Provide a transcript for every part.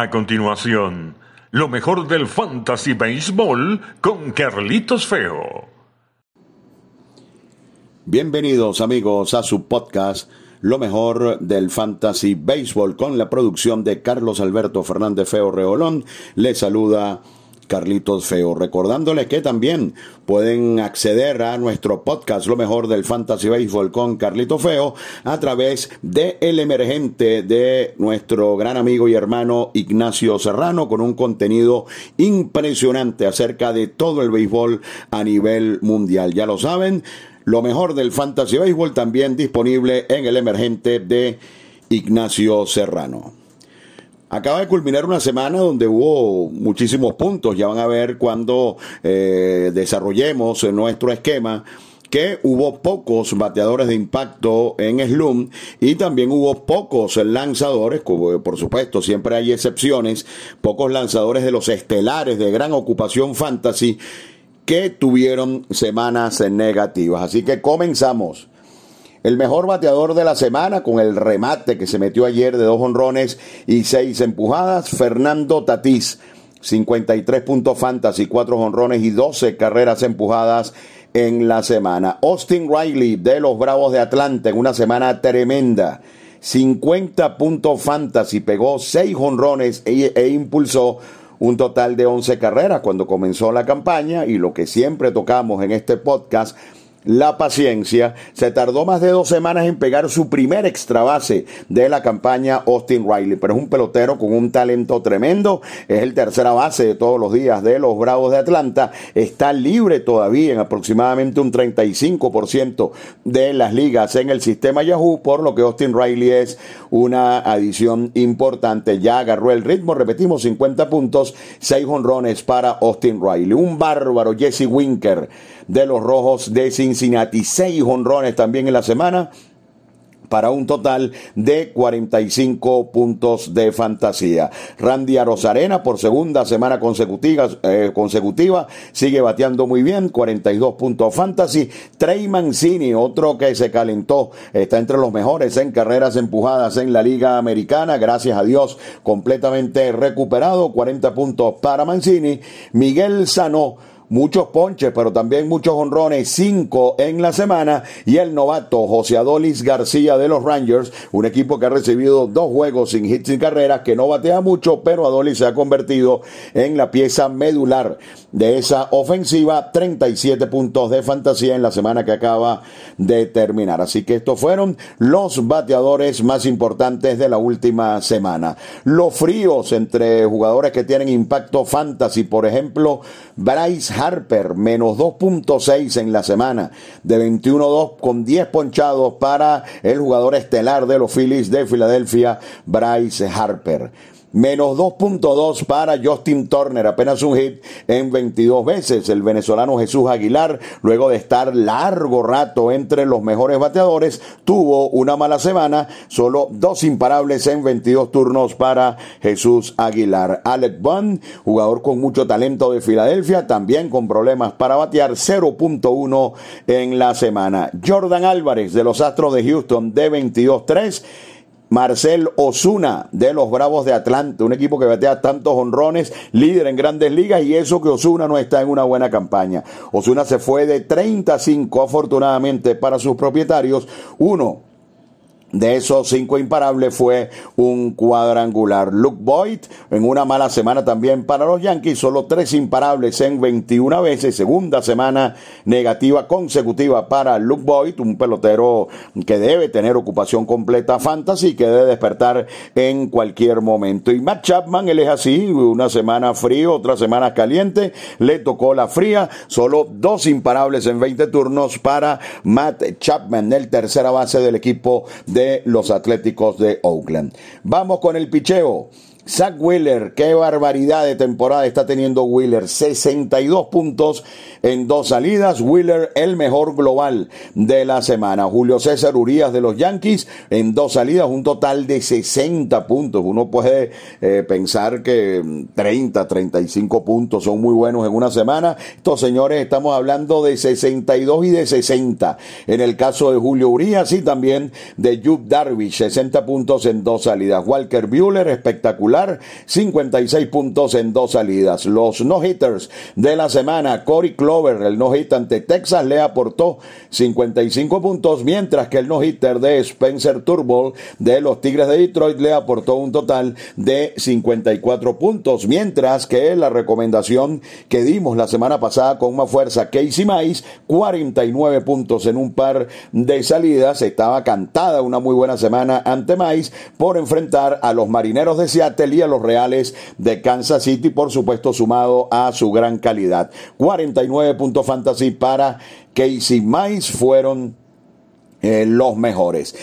A continuación, lo mejor del Fantasy Baseball con Carlitos Feo. Bienvenidos amigos a su podcast Lo mejor del Fantasy Baseball con la producción de Carlos Alberto Fernández Feo Reolón. Les saluda Carlitos Feo. Recordándoles que también pueden acceder a nuestro podcast Lo mejor del Fantasy Baseball con Carlitos Feo a través de El Emergente de nuestro gran amigo y hermano Ignacio Serrano con un contenido impresionante acerca de todo el béisbol a nivel mundial. Ya lo saben, lo mejor del Fantasy Baseball también disponible en El Emergente de Ignacio Serrano. Acaba de culminar una semana donde hubo muchísimos puntos. Ya van a ver cuando eh, desarrollemos nuestro esquema que hubo pocos bateadores de impacto en Slum y también hubo pocos lanzadores, por supuesto siempre hay excepciones, pocos lanzadores de los estelares de gran ocupación fantasy que tuvieron semanas negativas. Así que comenzamos. El mejor bateador de la semana con el remate que se metió ayer de dos honrones y seis empujadas, Fernando Tatís. 53 puntos fantasy, cuatro honrones y 12 carreras empujadas en la semana. Austin Riley de los Bravos de Atlanta en una semana tremenda. 50 puntos fantasy, pegó 6 honrones e, e impulsó un total de 11 carreras cuando comenzó la campaña y lo que siempre tocamos en este podcast la paciencia, se tardó más de dos semanas en pegar su primer extra base de la campaña Austin Riley, pero es un pelotero con un talento tremendo, es el tercera base de todos los días de los Bravos de Atlanta, está libre todavía en aproximadamente un 35% de las ligas en el sistema Yahoo, por lo que Austin Riley es una adición importante, ya agarró el ritmo, repetimos 50 puntos, 6 honrones para Austin Riley, un bárbaro Jesse Winker de los Rojos de Cincinnati. Seis honrones también en la semana para un total de 45 puntos de fantasía. Randy Arozarena por segunda semana consecutiva, eh, consecutiva sigue bateando muy bien, 42 puntos fantasy. Trey Mancini, otro que se calentó, está entre los mejores en carreras empujadas en la Liga Americana, gracias a Dios, completamente recuperado, 40 puntos para Mancini. Miguel Sano muchos ponches, pero también muchos honrones, cinco en la semana. Y el novato José Adolis García de los Rangers, un equipo que ha recibido dos juegos sin hits y carreras, que no batea mucho, pero Adolis se ha convertido en la pieza medular de esa ofensiva. 37 puntos de fantasía en la semana que acaba de terminar. Así que estos fueron los bateadores más importantes de la última semana. Los fríos entre jugadores que tienen impacto fantasy, por ejemplo, Bryce Harper, menos 2.6 en la semana, de 21-2 con 10 ponchados para el jugador estelar de los Phillies de Filadelfia, Bryce Harper menos 2.2 para Justin Turner, apenas un hit en 22 veces. El venezolano Jesús Aguilar, luego de estar largo rato entre los mejores bateadores, tuvo una mala semana, solo dos imparables en 22 turnos para Jesús Aguilar. Alec Bunn, jugador con mucho talento de Filadelfia, también con problemas para batear, 0.1 en la semana. Jordan Álvarez de los Astros de Houston de 22-3 Marcel Osuna de los Bravos de Atlanta, un equipo que batea tantos honrones, líder en grandes ligas y eso que Osuna no está en una buena campaña. Osuna se fue de 35 afortunadamente para sus propietarios, uno de esos cinco imparables fue un cuadrangular. Luke Boyd en una mala semana también para los Yankees, solo tres imparables en 21 veces, segunda semana negativa consecutiva para Luke Boyd, un pelotero que debe tener ocupación completa fantasy, que debe despertar en cualquier momento. Y Matt Chapman, él es así, una semana frío, otra semana caliente, le tocó la fría, solo dos imparables en 20 turnos para Matt Chapman, el tercera base del equipo de de los Atléticos de Oakland. Vamos con el picheo. Zach Wheeler, qué barbaridad de temporada está teniendo Wheeler. 62 puntos en dos salidas. Wheeler, el mejor global de la semana. Julio César Urias de los Yankees en dos salidas, un total de 60 puntos. Uno puede eh, pensar que 30, 35 puntos son muy buenos en una semana. Estos señores estamos hablando de 62 y de 60. En el caso de Julio Urias y también de Jude Darvish, 60 puntos en dos salidas. Walker Bueller, espectacular cuadrangular, 56 puntos en dos salidas. Los no-hitters de la semana, Corey Clover, el no-hit ante Texas, le aportó 55 puntos, mientras que el no-hitter de Spencer Turnbull de los Tigres de Detroit le aportó un total de 54 puntos, mientras que la recomendación que dimos la semana pasada con más fuerza, Casey Mice, 49 puntos en un par de salidas, estaba cantada una muy buena semana ante Mice por enfrentar a los marineros de Seattle y a los Reales de Kansas City, por supuesto sumado a su gran calidad. 49 puntos fantasy para Casey Mice fueron eh, los mejores.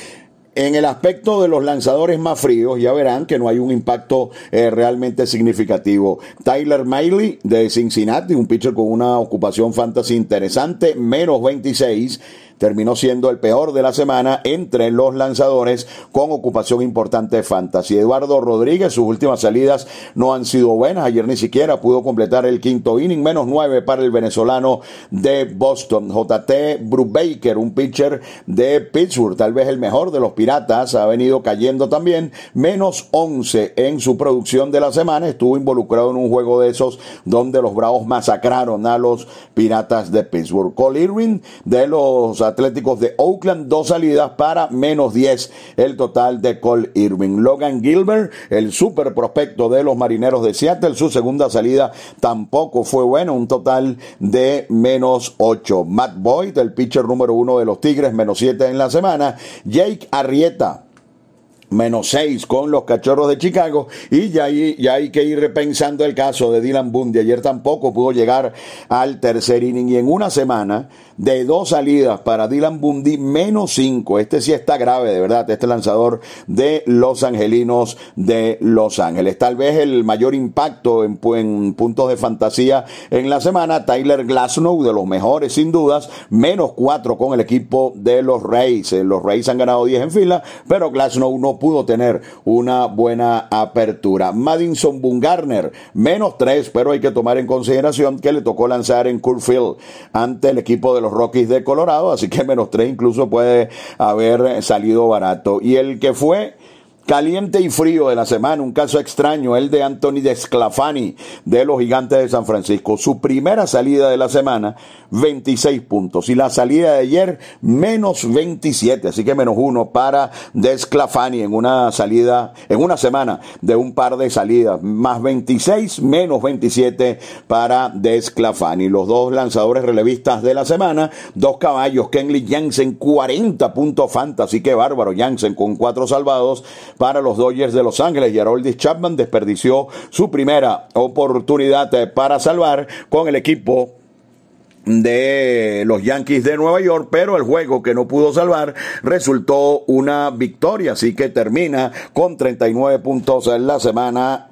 En el aspecto de los lanzadores más fríos, ya verán que no hay un impacto eh, realmente significativo. Tyler Miley de Cincinnati, un pitcher con una ocupación fantasy interesante, menos 26 terminó siendo el peor de la semana entre los lanzadores con ocupación importante de fantasy. Eduardo Rodríguez, sus últimas salidas no han sido buenas. Ayer ni siquiera pudo completar el quinto inning, menos nueve para el venezolano de Boston. JT Brubaker, un pitcher de Pittsburgh, tal vez el mejor de los piratas, ha venido cayendo también, menos once en su producción de la semana. Estuvo involucrado en un juego de esos donde los Bravos masacraron a los piratas de Pittsburgh. Cole Irwin de los Atléticos de Oakland, dos salidas para menos 10 el total de Cole Irving. Logan Gilbert, el super prospecto de los Marineros de Seattle, su segunda salida tampoco fue buena, un total de menos 8. Matt Boyd, el pitcher número uno de los Tigres, menos 7 en la semana. Jake Arrieta, Arrieta menos 6 con los cachorros de Chicago y ya hay, ya hay que ir repensando el caso de Dylan Bundy. Ayer tampoco pudo llegar al tercer inning y en una semana de dos salidas para Dylan Bundy, menos cinco. Este sí está grave, de verdad, este lanzador de los Angelinos de Los Ángeles. Tal vez el mayor impacto en, puntos de fantasía en la semana, Tyler Glasnow, de los mejores sin dudas, menos cuatro con el equipo de los Rays. Eh, los Rays han ganado 10 en fila, pero Glasnow no pudo tener una buena apertura. Madison Bungarner, menos tres, pero hay que tomar en consideración que le tocó lanzar en Curfield ante el equipo de los Rockies de Colorado, así que menos tres incluso puede haber salido barato. Y el que fue Caliente y frío de la semana, un caso extraño, el de Anthony Desclafani de los Gigantes de San Francisco. Su primera salida de la semana, 26 puntos. Y la salida de ayer, menos 27, así que menos uno para Desclafani en una salida, en una semana de un par de salidas. Más 26, menos 27 para Desclafani. Los dos lanzadores relevistas de la semana, dos caballos, Kenley Jansen, 40 puntos fantasy, qué bárbaro, Jansen con cuatro salvados para los Dodgers de Los Ángeles. y Haroldis Chapman desperdició su primera oportunidad eh, para salvar con el equipo de los Yankees de Nueva York, pero el juego que no pudo salvar resultó una victoria, así que termina con 39 puntos en la semana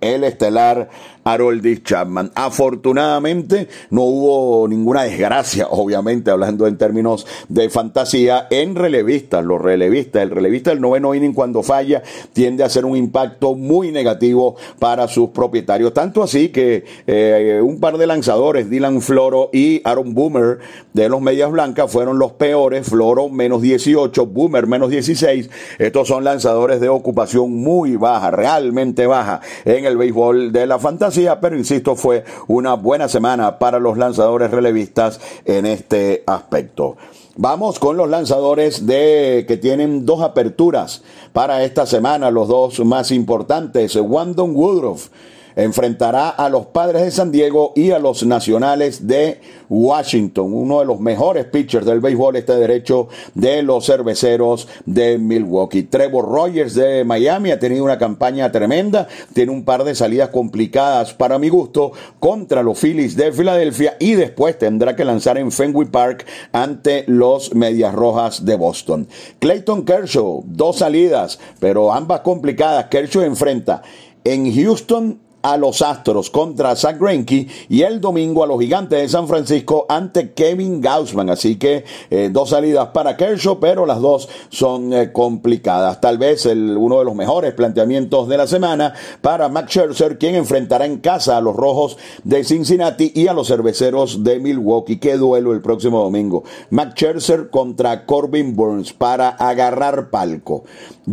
el estelar Haroldis Chapman. Afortunadamente no hubo ninguna desgracia, obviamente hablando en términos de fantasía, en relevistas, los relevistas. El relevista del noveno inning cuando falla tiende a hacer un impacto muy negativo para sus propietarios. Tanto así que eh, un par de lanzadores, Dylan Floro y Aaron Boomer de los Medias Blancas, fueron los peores. Floro menos 18, Boomer menos 16. Estos son lanzadores de ocupación muy baja, realmente baja en el béisbol de la fantasía pero insisto, fue una buena semana para los lanzadores relevistas en este aspecto. Vamos con los lanzadores de que tienen dos aperturas para esta semana, los dos más importantes. Wandon Woodruff enfrentará a los Padres de San Diego y a los Nacionales de Washington, uno de los mejores pitchers del béisbol este derecho de los cerveceros de Milwaukee. Trevor Rogers de Miami ha tenido una campaña tremenda, tiene un par de salidas complicadas para mi gusto contra los Phillies de Filadelfia y después tendrá que lanzar en Fenway Park ante los Medias Rojas de Boston. Clayton Kershaw, dos salidas, pero ambas complicadas. Kershaw enfrenta en Houston a los Astros contra Zach Greinke y el domingo a los Gigantes de San Francisco ante Kevin Gaussman. Así que eh, dos salidas para Kershaw, pero las dos son eh, complicadas. Tal vez uno de los mejores planteamientos de la semana para Max Scherzer, quien enfrentará en casa a los Rojos de Cincinnati y a los Cerveceros de Milwaukee. Qué duelo el próximo domingo. Max Scherzer contra Corbin Burns para agarrar palco.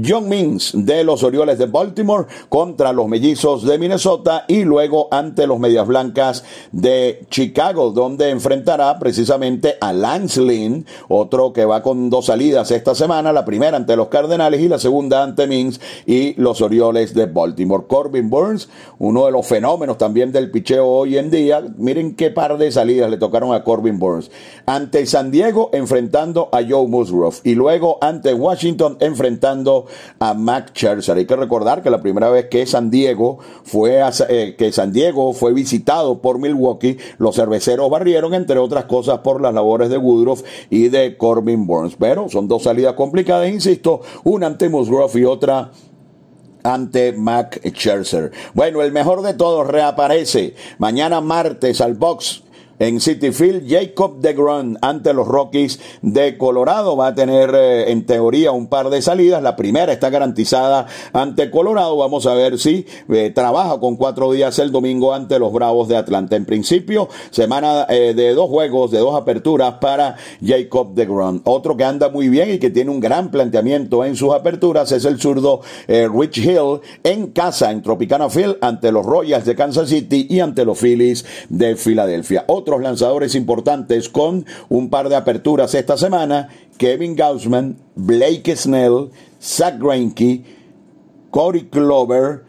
John Means de los Orioles de Baltimore contra los Mellizos de Minnesota y luego ante los Medias Blancas de Chicago, donde enfrentará precisamente a Lance Lynn, otro que va con dos salidas esta semana, la primera ante los Cardenales y la segunda ante Means y los Orioles de Baltimore. Corbin Burns, uno de los fenómenos también del picheo hoy en día. Miren qué par de salidas le tocaron a Corbin Burns. Ante San Diego enfrentando a Joe Musgrove y luego ante Washington enfrentando a Mac Scherzer. Hay que recordar que la primera vez que San Diego fue eh, que San Diego fue visitado por Milwaukee, los cerveceros barrieron entre otras cosas por las labores de Woodruff y de Corbin Burns. Pero son dos salidas complicadas, insisto, una ante Musgrove y otra ante Mac Scherzer. Bueno, el mejor de todos reaparece mañana martes al box en City Field, Jacob DeGrom ante los Rockies de Colorado va a tener eh, en teoría un par de salidas. La primera está garantizada ante Colorado. Vamos a ver si eh, trabaja con cuatro días el domingo ante los Bravos de Atlanta. En principio, semana eh, de dos juegos, de dos aperturas para Jacob DeGrom. Otro que anda muy bien y que tiene un gran planteamiento en sus aperturas es el zurdo Rich Hill en casa en Tropicana Field ante los Royals de Kansas City y ante los Phillies de Filadelfia otros lanzadores importantes con un par de aperturas esta semana, Kevin Gaussman, Blake Snell, Zach Greinke, Corey Clover,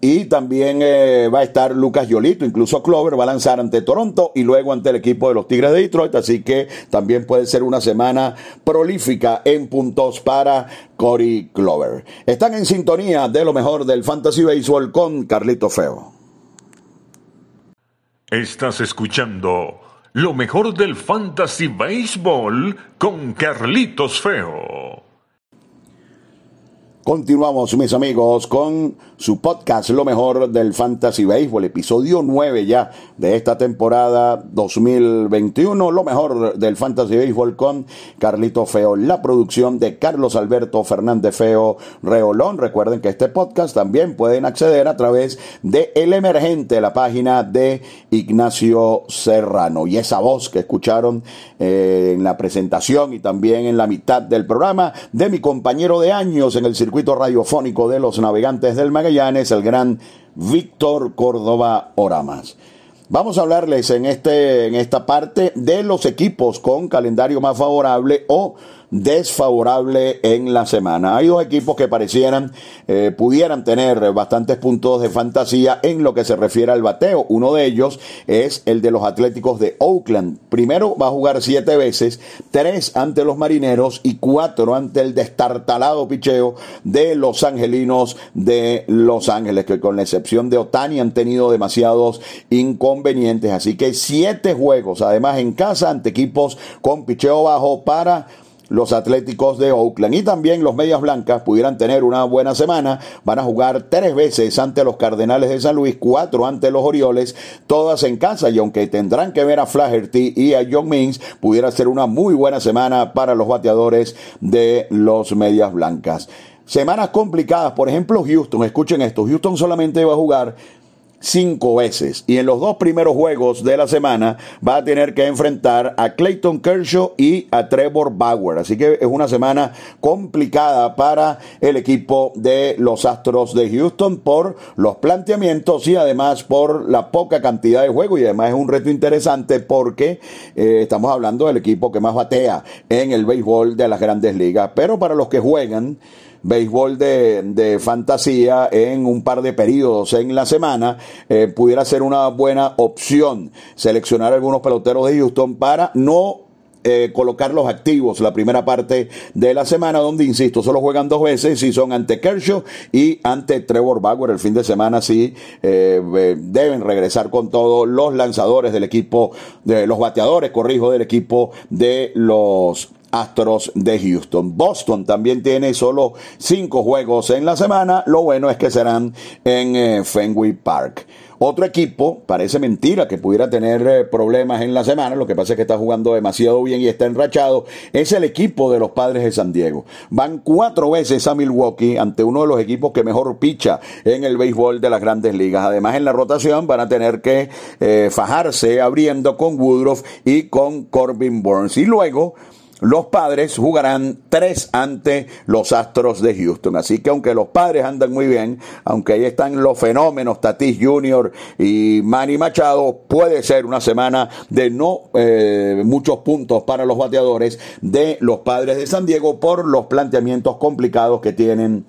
y también eh, va a estar Lucas Yolito, incluso Clover va a lanzar ante Toronto y luego ante el equipo de los Tigres de Detroit, así que también puede ser una semana prolífica en puntos para Corey Clover. Están en sintonía de lo mejor del Fantasy Baseball con Carlito Feo. Estás escuchando lo mejor del Fantasy Baseball con Carlitos Feo. Continuamos, mis amigos, con su podcast Lo mejor del Fantasy Baseball, episodio 9 ya de esta temporada 2021. Lo mejor del Fantasy Baseball con Carlito Feo, la producción de Carlos Alberto Fernández Feo Reolón. Recuerden que este podcast también pueden acceder a través de El Emergente, la página de Ignacio Serrano. Y esa voz que escucharon eh, en la presentación y también en la mitad del programa de mi compañero de años en el circuito radiofónico de los navegantes del Magallanes, el gran Víctor Córdoba Oramas. Vamos a hablarles en, este, en esta parte de los equipos con calendario más favorable o desfavorable en la semana. Hay dos equipos que parecieran, eh, pudieran tener bastantes puntos de fantasía en lo que se refiere al bateo. Uno de ellos es el de los Atléticos de Oakland. Primero va a jugar siete veces, tres ante los Marineros y cuatro ante el destartalado picheo de los Angelinos de Los Ángeles, que con la excepción de Otani han tenido demasiados inconvenientes. Así que siete juegos, además en casa, ante equipos con picheo bajo para los Atléticos de Oakland. Y también los Medias Blancas pudieran tener una buena semana. Van a jugar tres veces ante los Cardenales de San Luis, cuatro ante los Orioles, todas en casa. Y aunque tendrán que ver a Flaherty y a John Means, pudiera ser una muy buena semana para los bateadores de los Medias Blancas. Semanas complicadas, por ejemplo Houston, escuchen esto, Houston solamente va a jugar cinco veces. Y en los dos primeros juegos de la semana va a tener que enfrentar a Clayton Kershaw y a Trevor Bauer. Así que es una semana complicada para el equipo de los Astros de Houston por los planteamientos y además por la poca cantidad de juego. Y además es un reto interesante porque eh, estamos hablando del equipo que más batea en el béisbol de las grandes ligas. Pero para los que juegan, béisbol de, de fantasía en un par de periodos en la semana, eh, pudiera ser una buena opción seleccionar algunos peloteros de Houston para no eh, colocar los activos la primera parte de la semana, donde, insisto, solo juegan dos veces y son ante Kershaw y ante Trevor Bauer. El fin de semana sí eh, deben regresar con todos los lanzadores del equipo, de los bateadores, corrijo, del equipo de los Astros de Houston. Boston también tiene solo cinco juegos en la semana. Lo bueno es que serán en eh, Fenway Park. Otro equipo, parece mentira que pudiera tener eh, problemas en la semana, lo que pasa es que está jugando demasiado bien y está enrachado, es el equipo de los padres de San Diego. Van cuatro veces a Milwaukee ante uno de los equipos que mejor picha en el béisbol de las grandes ligas. Además, en la rotación van a tener que eh, fajarse abriendo con Woodruff y con Corbin Burns. Y luego los padres jugarán tres ante los Astros de Houston. Así que aunque los padres andan muy bien, aunque ahí están los fenómenos Tatis Jr. y Manny Machado, puede ser una semana de no eh, muchos puntos para los bateadores de los padres de San Diego por los planteamientos complicados que tienen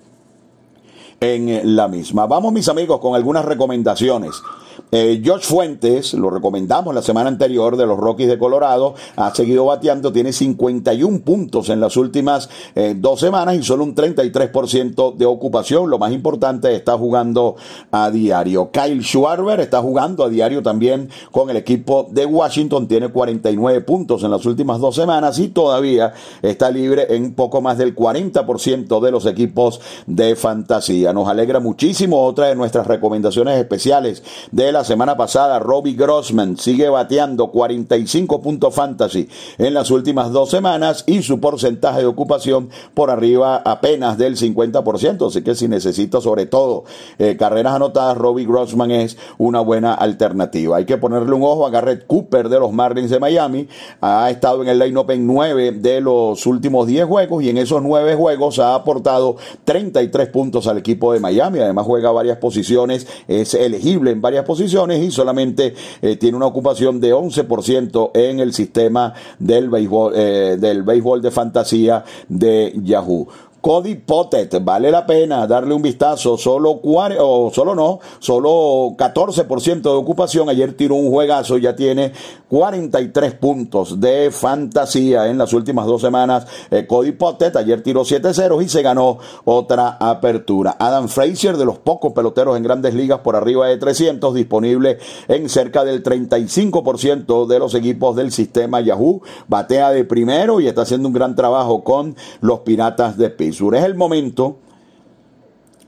en la misma. Vamos mis amigos con algunas recomendaciones. Eh, George Fuentes, lo recomendamos la semana anterior de los Rockies de Colorado, ha seguido bateando, tiene 51 puntos en las últimas eh, dos semanas y solo un 33% de ocupación. Lo más importante, está jugando a diario. Kyle Schwarber está jugando a diario también con el equipo de Washington, tiene 49 puntos en las últimas dos semanas y todavía está libre en poco más del 40% de los equipos de fantasía. Nos alegra muchísimo otra de nuestras recomendaciones especiales de la semana pasada, Robbie Grossman sigue bateando 45 puntos fantasy en las últimas dos semanas y su porcentaje de ocupación por arriba apenas del 50%. Así que si necesita sobre todo eh, carreras anotadas, Robbie Grossman es una buena alternativa. Hay que ponerle un ojo a Garrett Cooper de los Marlins de Miami. Ha estado en el line-up en 9 de los últimos 10 juegos y en esos 9 juegos ha aportado 33 puntos al equipo de Miami. Además juega varias posiciones, es elegible en varias posiciones y solamente eh, tiene una ocupación de 11% en el sistema del béisbol, eh, del béisbol de fantasía de Yahoo. Cody Pottet, vale la pena darle un vistazo, solo o solo no, solo 14% de ocupación, ayer tiró un juegazo, ya tiene 43 puntos de fantasía en las últimas dos semanas, eh, Cody Pottet, ayer tiró 7 ceros y se ganó otra apertura. Adam Frazier, de los pocos peloteros en grandes ligas por arriba de 300, disponible en cerca del 35% de los equipos del sistema Yahoo, batea de primero y está haciendo un gran trabajo con los Piratas de Es el momento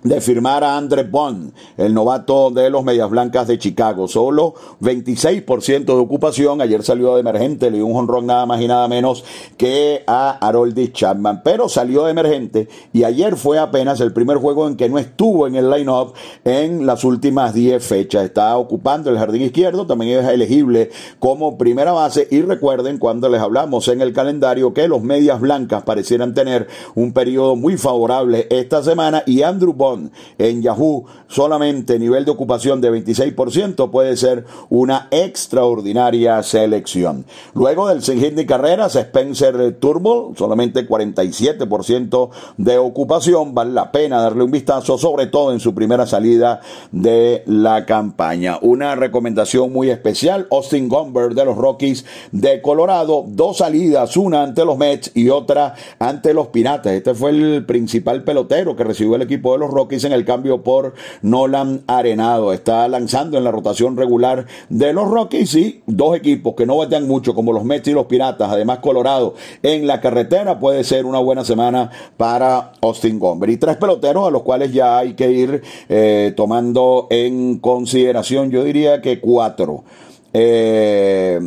de firmar a Andre Bond, el novato de los Medias Blancas de Chicago. Solo 26% de ocupación. Ayer salió de emergente, le dio un honrón nada más y nada menos que a Harold Chapman. Pero salió de emergente y ayer fue apenas el primer juego en que no estuvo en el line-up en las últimas 10 fechas. Está ocupando el jardín izquierdo, también es elegible como primera base. Y recuerden cuando les hablamos en el calendario que los Medias Blancas parecieran tener un periodo muy favorable esta semana y Andrew Bond en Yahoo solamente nivel de ocupación de 26% puede ser una extraordinaria selección. Luego del sin de carreras, Spencer Turbo, solamente 47% de ocupación, vale la pena darle un vistazo, sobre todo en su primera salida de la campaña. Una recomendación muy especial, Austin Gomber de los Rockies de Colorado, dos salidas, una ante los Mets y otra ante los Piratas. Este fue el principal pelotero que recibió el equipo de los Rockies en el cambio por Nolan Arenado. Está lanzando en la rotación regular de los Rockies y dos equipos que no batean mucho como los Mets y los Piratas, además Colorado en la carretera puede ser una buena semana para Austin Gomber. Y tres peloteros a los cuales ya hay que ir eh, tomando en consideración, yo diría que cuatro. Eh,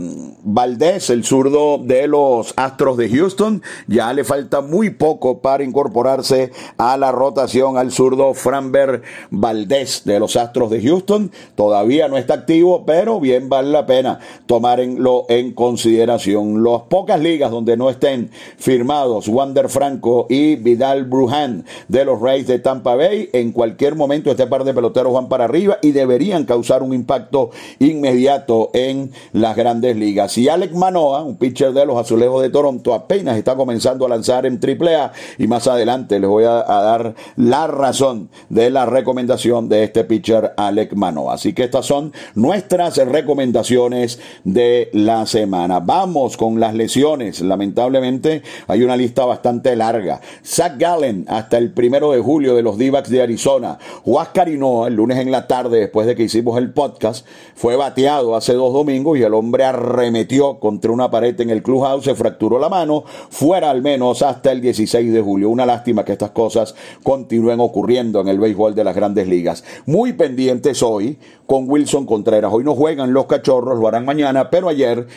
Valdés, el zurdo de los Astros de Houston, ya le falta muy poco para incorporarse a la rotación al zurdo Framber Valdés de los Astros de Houston. Todavía no está activo, pero bien vale la pena tomarlo en consideración. Las pocas ligas donde no estén firmados Wander Franco y Vidal Brujan de los Rays de Tampa Bay, en cualquier momento este par de peloteros van para arriba y deberían causar un impacto inmediato en las grandes ligas. Y Alec Manoa, un pitcher de los Azulejos de Toronto, apenas está comenzando a lanzar en AAA y más adelante les voy a, dar la razón de la recomendación de este pitcher Alec Manoa. Así que estas son nuestras recomendaciones de la semana. Vamos con las lesiones. Lamentablemente hay una lista bastante larga. Zach Gallen hasta el primero de julio de los d de Arizona. Huáscar el lunes en la tarde después de que hicimos el podcast fue bateado hace dos domingos y el hombre arremetió contra una pared en el clubhouse, se fracturó la mano, fuera al menos hasta el 16 de julio. Una lástima que estas cosas continúen ocurriendo en el béisbol de las grandes ligas. Muy pendientes hoy con Wilson Contreras. Hoy no juegan los cachorros, lo harán mañana, pero ayer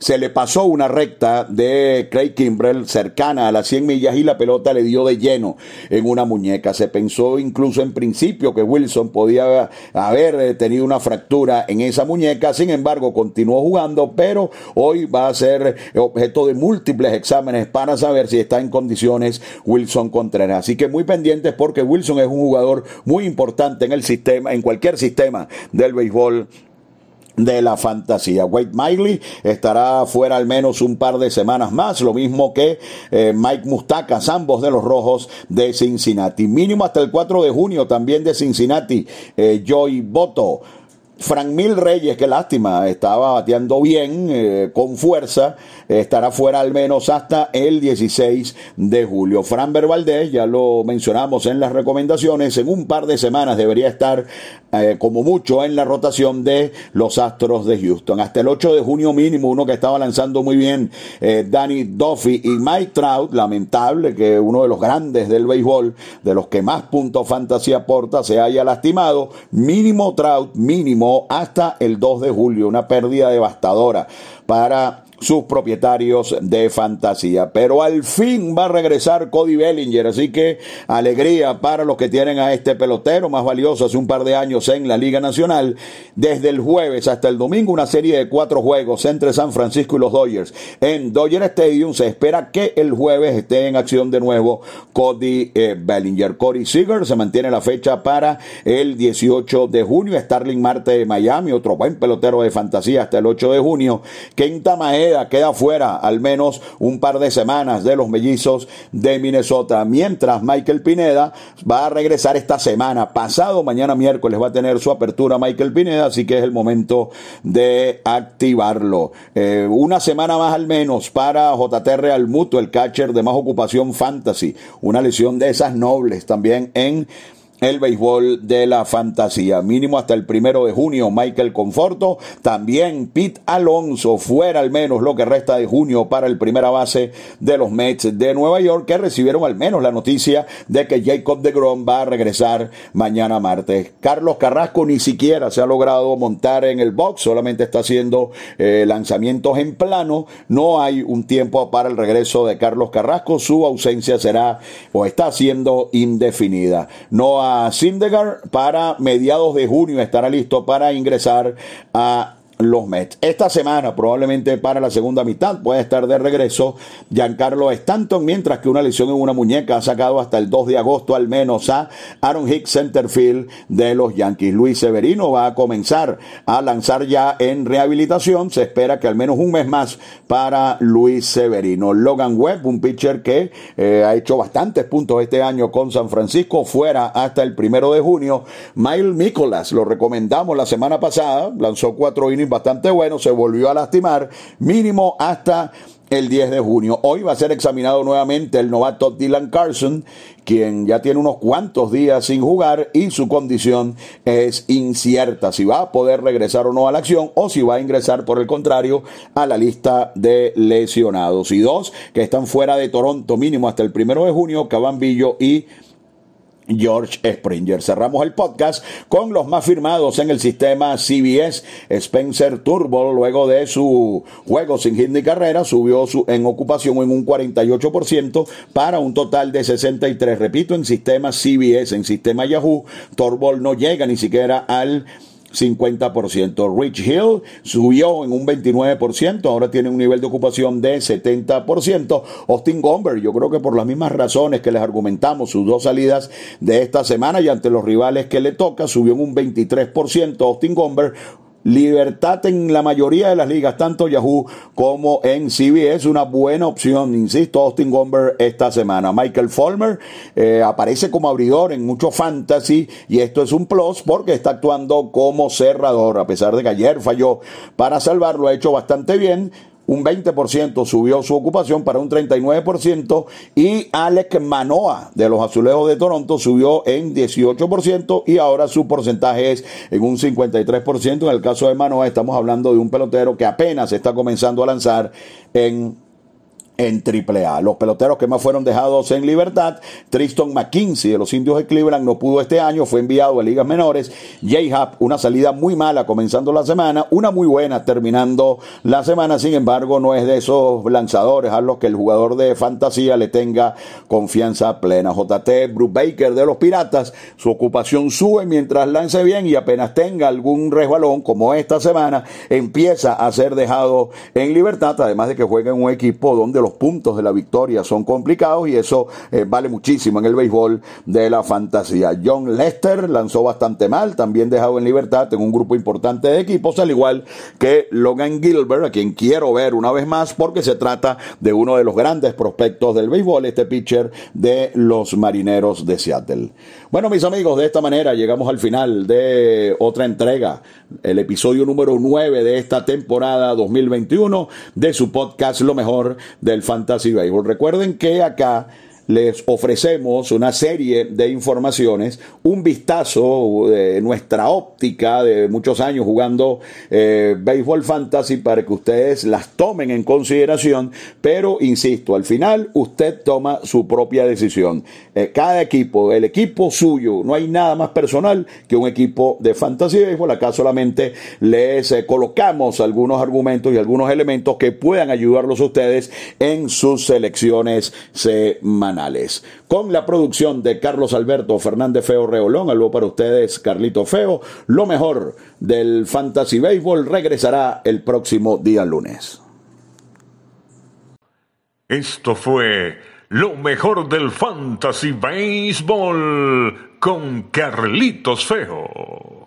se le pasó una recta de Craig Kimbrell cercana a las 100 millas y la pelota le dio de lleno en una muñeca. Se pensó incluso en principio que Wilson podía haber eh, tenido una fractura en esa muñeca, sin embargo continuó jugando, pero hoy va a ser objeto de múltiples exámenes para saber si está en condiciones Wilson Contreras. Así que muy pendientes porque Wilson es un jugador muy importante en el sistema, en cualquier sistema del béisbol de la fantasía. Wade Miley estará fuera al menos un par de semanas más, lo mismo que eh, Mike Mustacas, ambos de los rojos de Cincinnati. Mínimo hasta el 4 de junio también de Cincinnati, eh, Joy Boto. Frank Mil Reyes, qué lástima, estaba bateando bien, eh, con fuerza, estará fuera al menos hasta el 16 de julio. Fran Valdez, ya lo mencionamos en las recomendaciones, en un par de semanas debería estar eh, como mucho en la rotación de los Astros de Houston. Hasta el 8 de junio mínimo, uno que estaba lanzando muy bien, eh, Danny Duffy y Mike Trout, lamentable que uno de los grandes del béisbol, de los que más puntos fantasía aporta, se haya lastimado. Mínimo Trout, mínimo hasta el 2 de julio, una pérdida devastadora para sus propietarios de fantasía. Pero al fin va a regresar Cody Bellinger, así que alegría para los que tienen a este pelotero más valioso hace un par de años en la Liga Nacional. Desde el jueves hasta el domingo, una serie de cuatro juegos entre San Francisco y los Dodgers. En Dodger Stadium se espera que el jueves esté en acción de nuevo Cody eh, Bellinger. Cody Seager se mantiene la fecha para el 18 de junio. Starling Marte de Miami, otro buen pelotero de fantasía hasta el 8 de junio. Queda fuera al menos un par de semanas de los mellizos de Minnesota, mientras Michael Pineda va a regresar esta semana, pasado mañana miércoles va a tener su apertura Michael Pineda, así que es el momento de activarlo. Eh, una semana más al menos para JT Real Muto, el catcher de más ocupación fantasy, una lesión de esas nobles también en el béisbol de la fantasía. Mínimo hasta el primero de junio, Michael Conforto. También Pete Alonso, fuera al menos lo que resta de junio para el primera base de los Mets de Nueva York, que recibieron al menos la noticia de que Jacob de Grom va a regresar mañana martes. Carlos Carrasco ni siquiera se ha logrado montar en el box, solamente está haciendo eh, lanzamientos en plano. No hay un tiempo para el regreso de Carlos Carrasco. Su ausencia será o está siendo indefinida. No Sindegar para mediados de junio estará listo para ingresar a los Mets. Esta semana, probablemente para la segunda mitad, puede estar de regreso Giancarlo Stanton, mientras que una lesión en una muñeca ha sacado hasta el 2 de agosto al menos a Aaron Hicks Centerfield de los Yankees. Luis Severino va a comenzar a lanzar ya en rehabilitación. Se espera que al menos un mes más para Luis Severino. Logan Webb, un pitcher que eh, ha hecho bastantes puntos este año con San Francisco, fuera hasta el primero de junio. Miles Nicholas, lo recomendamos la semana pasada, lanzó cuatro innings bastante bueno, se volvió a lastimar, mínimo hasta el 10 de junio. Hoy va a ser examinado nuevamente el novato Dylan Carson, quien ya tiene unos cuantos días sin jugar y su condición es incierta, si va a poder regresar o no a la acción o si va a ingresar por el contrario a la lista de lesionados. Y dos que están fuera de Toronto mínimo hasta el primero de junio, Cabambillo y George Springer. Cerramos el podcast con los más firmados en el sistema CBS. Spencer Turbo, luego de su juego sin hit ni carrera, subió su, en ocupación en un 48% para un total de 63. Repito, en sistema CBS, en sistema Yahoo, Turbo no llega ni siquiera al 50%. Rich Hill subió en un 29%, ahora tiene un nivel de ocupación de 70%. Austin Gomber, yo creo que por las mismas razones que les argumentamos, sus dos salidas de esta semana y ante los rivales que le toca, subió en un 23%. Austin Gomber Libertad en la mayoría de las ligas, tanto Yahoo como en CBS, una buena opción, insisto, Austin Gomber esta semana. Michael Fulmer eh, aparece como abridor en mucho fantasy y esto es un plus porque está actuando como cerrador, a pesar de que ayer falló para salvarlo, ha hecho bastante bien un 20% subió su ocupación para un 39% y Alec Manoa de los Azulejos de Toronto subió en 18% y ahora su porcentaje es en un 53%. En el caso de Manoa estamos hablando de un pelotero que apenas está comenzando a lanzar en en AAA. Los peloteros que más fueron dejados en libertad, Tristan McKinsey de los Indios de Cleveland no pudo este año, fue enviado a ligas menores. J-Hub, una salida muy mala comenzando la semana, una muy buena terminando la semana, sin embargo, no es de esos lanzadores a los que el jugador de fantasía le tenga confianza plena. JT Bruce Baker de los Piratas, su ocupación sube mientras lance bien y apenas tenga algún resbalón, como esta semana, empieza a ser dejado en libertad, además de que juega en un equipo donde los puntos de la victoria son complicados y eso eh, vale muchísimo en el béisbol de la fantasía. John Lester lanzó bastante mal, también dejado en libertad en un grupo importante de equipos, al igual que Logan Gilbert, a quien quiero ver una vez más porque se trata de uno de los grandes prospectos del béisbol, este pitcher de los Marineros de Seattle. Bueno, mis amigos, de esta manera llegamos al final de otra entrega, el episodio número 9 de esta temporada 2021 de su podcast Lo mejor del Fantasy Baseball. Recuerden que acá les ofrecemos una serie de informaciones, un vistazo de nuestra óptica de muchos años jugando eh, béisbol fantasy para que ustedes las tomen en consideración, pero insisto, al final usted toma su propia decisión. Eh, cada equipo, el equipo suyo, no hay nada más personal que un equipo de fantasy béisbol, acá solamente les eh, colocamos algunos argumentos y algunos elementos que puedan ayudarlos a ustedes en sus selecciones semanales. Con la producción de Carlos Alberto Fernández Feo Reolón, algo para ustedes, Carlito Feo, lo mejor del Fantasy Baseball regresará el próximo día lunes. Esto fue lo mejor del Fantasy Baseball con Carlitos Feo.